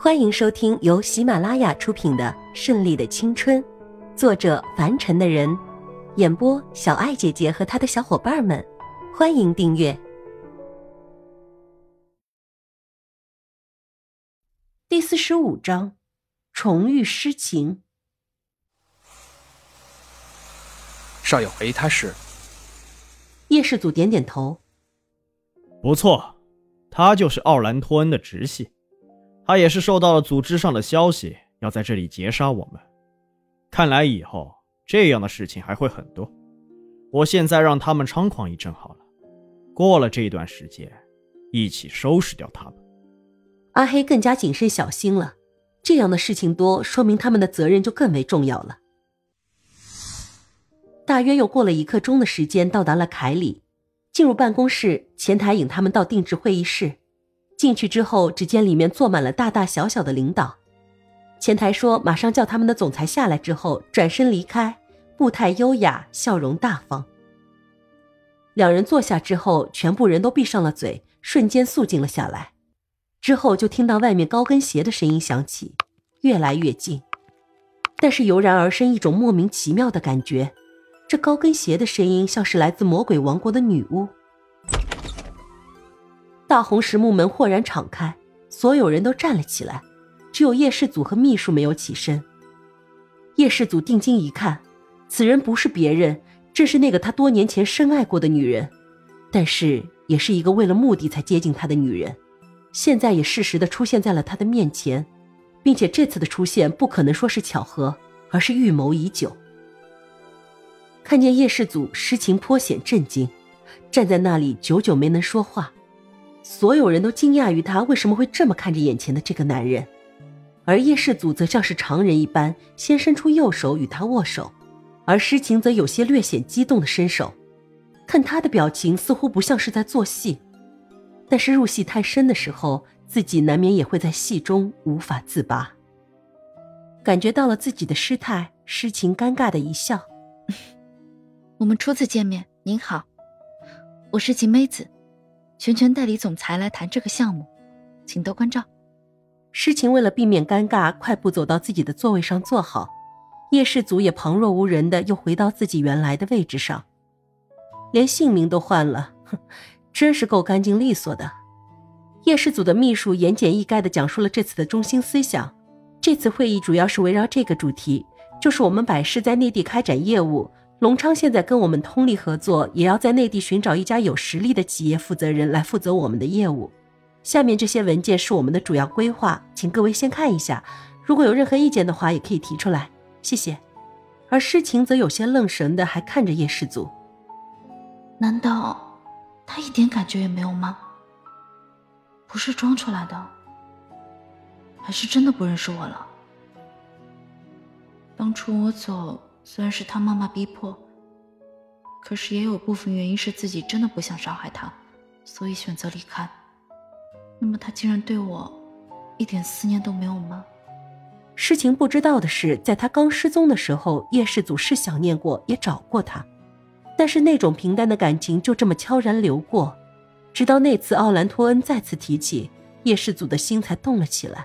欢迎收听由喜马拉雅出品的《顺利的青春》，作者凡尘的人，演播小爱姐姐和她的小伙伴们。欢迎订阅第四十五章：重遇诗情。少有为他是叶氏祖点点头，不错，他就是奥兰托恩的直系。他也是受到了组织上的消息，要在这里劫杀我们。看来以后这样的事情还会很多。我现在让他们猖狂一阵好了，过了这段时间，一起收拾掉他们。阿黑更加谨慎小心了。这样的事情多，说明他们的责任就更为重要了。大约又过了一刻钟的时间，到达了凯里，进入办公室，前台引他们到定制会议室。进去之后，只见里面坐满了大大小小的领导。前台说马上叫他们的总裁下来，之后转身离开，步态优雅，笑容大方。两人坐下之后，全部人都闭上了嘴，瞬间肃静了下来。之后就听到外面高跟鞋的声音响起，越来越近，但是油然而生一种莫名其妙的感觉，这高跟鞋的声音像是来自魔鬼王国的女巫。大红实木门豁然敞开，所有人都站了起来，只有叶世祖和秘书没有起身。叶世祖定睛一看，此人不是别人，正是那个他多年前深爱过的女人，但是也是一个为了目的才接近他的女人，现在也适时的出现在了他的面前，并且这次的出现不可能说是巧合，而是预谋已久。看见叶世祖，诗情颇显震惊，站在那里久久没能说话。所有人都惊讶于他为什么会这么看着眼前的这个男人，而叶世祖则像是常人一般，先伸出右手与他握手，而诗情则有些略显激动的伸手，看他的表情似乎不像是在做戏，但是入戏太深的时候，自己难免也会在戏中无法自拔。感觉到了自己的失态，诗情尴尬的一笑：“ 我们初次见面，您好，我是秦梅子。”全权代理总裁来谈这个项目，请多关照。诗情为了避免尴尬，快步走到自己的座位上坐好。叶世祖也旁若无人的又回到自己原来的位置上，连姓名都换了，哼，真是够干净利索的。叶世祖的秘书言简意赅的讲述了这次的中心思想。这次会议主要是围绕这个主题，就是我们百世在内地开展业务。隆昌现在跟我们通力合作，也要在内地寻找一家有实力的企业负责人来负责我们的业务。下面这些文件是我们的主要规划，请各位先看一下。如果有任何意见的话，也可以提出来。谢谢。而诗情则有些愣神的，还看着叶世祖。难道他一点感觉也没有吗？不是装出来的，还是真的不认识我了？当初我走。虽然是他妈妈逼迫，可是也有部分原因是自己真的不想伤害他，所以选择离开。那么他竟然对我一点思念都没有吗？诗情不知道的是，在他刚失踪的时候，叶世祖是想念过，也找过他，但是那种平淡的感情就这么悄然流过，直到那次奥兰托恩再次提起，叶世祖的心才动了起来。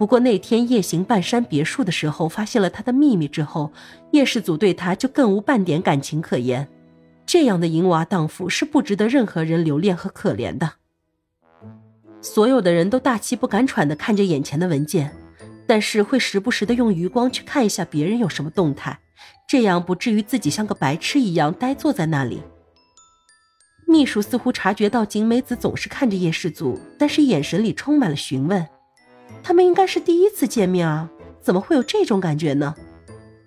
不过那天夜行半山别墅的时候，发现了他的秘密之后，叶氏祖对他就更无半点感情可言。这样的淫娃荡妇是不值得任何人留恋和可怜的。所有的人都大气不敢喘地看着眼前的文件，但是会时不时地用余光去看一下别人有什么动态，这样不至于自己像个白痴一样呆坐在那里。秘书似乎察觉到景美子总是看着叶氏祖，但是眼神里充满了询问。他们应该是第一次见面啊，怎么会有这种感觉呢？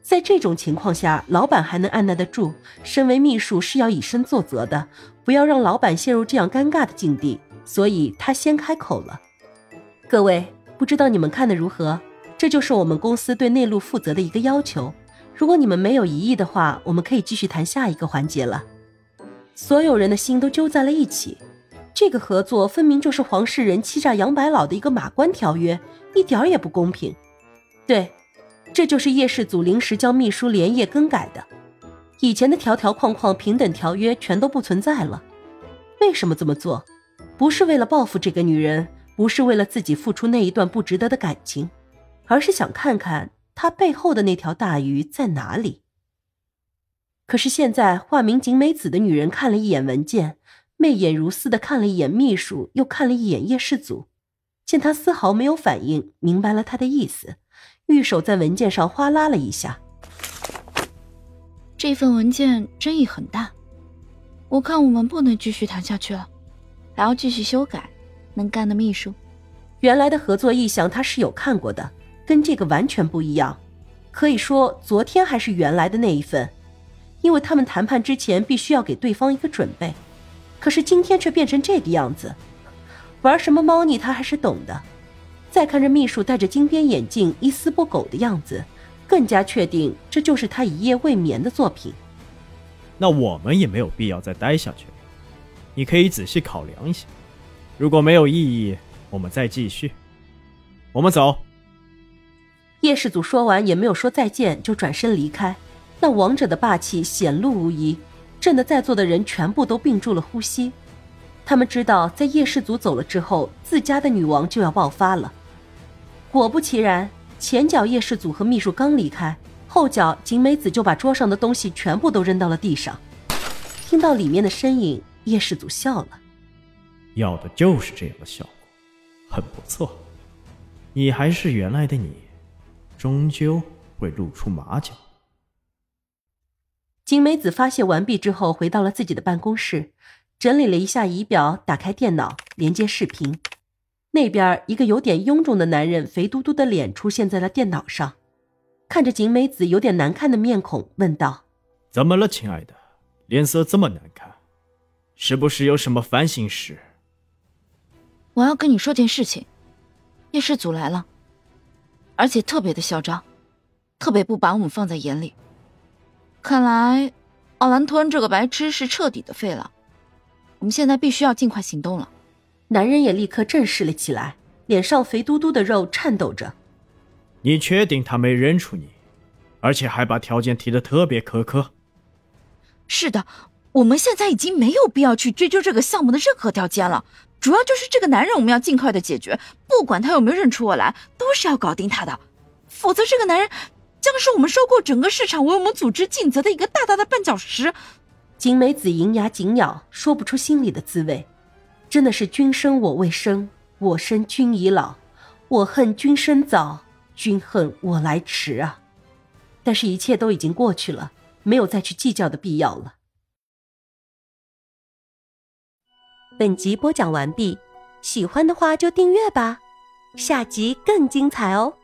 在这种情况下，老板还能按耐得住，身为秘书是要以身作则的，不要让老板陷入这样尴尬的境地。所以他先开口了：“各位，不知道你们看的如何？这就是我们公司对内陆负责的一个要求。如果你们没有异议的话，我们可以继续谈下一个环节了。”所有人的心都揪在了一起。这个合作分明就是黄世仁欺诈杨白老的一个马关条约，一点也不公平。对，这就是叶氏祖临时将秘书连夜更改的，以前的条条框框平等条约全都不存在了。为什么这么做？不是为了报复这个女人，不是为了自己付出那一段不值得的感情，而是想看看他背后的那条大鱼在哪里。可是现在化名景美子的女人看了一眼文件，媚眼如丝的看了一眼秘书，又看了一眼叶世祖，见他丝毫没有反应，明白了他的意思，玉手在文件上哗啦了一下。这份文件争议很大，我看我们不能继续谈下去了，还要继续修改。能干的秘书，原来的合作意向他是有看过的，跟这个完全不一样。可以说昨天还是原来的那一份。因为他们谈判之前必须要给对方一个准备，可是今天却变成这个样子，玩什么猫腻他还是懂的。再看着秘书戴着金边眼镜、一丝不苟的样子，更加确定这就是他一夜未眠的作品。那我们也没有必要再待下去，你可以仔细考量一下，如果没有异议，我们再继续。我们走。叶氏祖说完也没有说再见，就转身离开。那王者的霸气显露无遗，震得在座的人全部都屏住了呼吸。他们知道，在叶氏族走了之后，自家的女王就要爆发了。果不其然，前脚叶氏族和秘书刚离开，后脚景美子就把桌上的东西全部都扔到了地上。听到里面的身影，叶氏族笑了：“要的就是这样的效果，很不错。你还是原来的你，终究会露出马脚。”金美子发泄完毕之后，回到了自己的办公室，整理了一下仪表，打开电脑连接视频。那边一个有点臃肿的男人，肥嘟嘟的脸出现在了电脑上，看着景美子有点难看的面孔，问道：“怎么了，亲爱的？脸色这么难看，是不是有什么烦心事？”我要跟你说件事情，叶氏组来了，而且特别的嚣张，特别不把我们放在眼里。看来，奥兰托恩这个白痴是彻底的废了。我们现在必须要尽快行动了。男人也立刻正视了起来，脸上肥嘟嘟的肉颤抖着。你确定他没认出你，而且还把条件提的特别苛刻？是的，我们现在已经没有必要去追究这个项目的任何条件了。主要就是这个男人，我们要尽快的解决。不管他有没有认出我来，都是要搞定他的。否则，这个男人。将是我们收购整个市场、为我们组织尽责的一个大大的绊脚石。金美子银牙紧咬，说不出心里的滋味。真的是君生我未生，我生君已老，我恨君生早，君恨我来迟啊！但是，一切都已经过去了，没有再去计较的必要了。本集播讲完毕，喜欢的话就订阅吧，下集更精彩哦。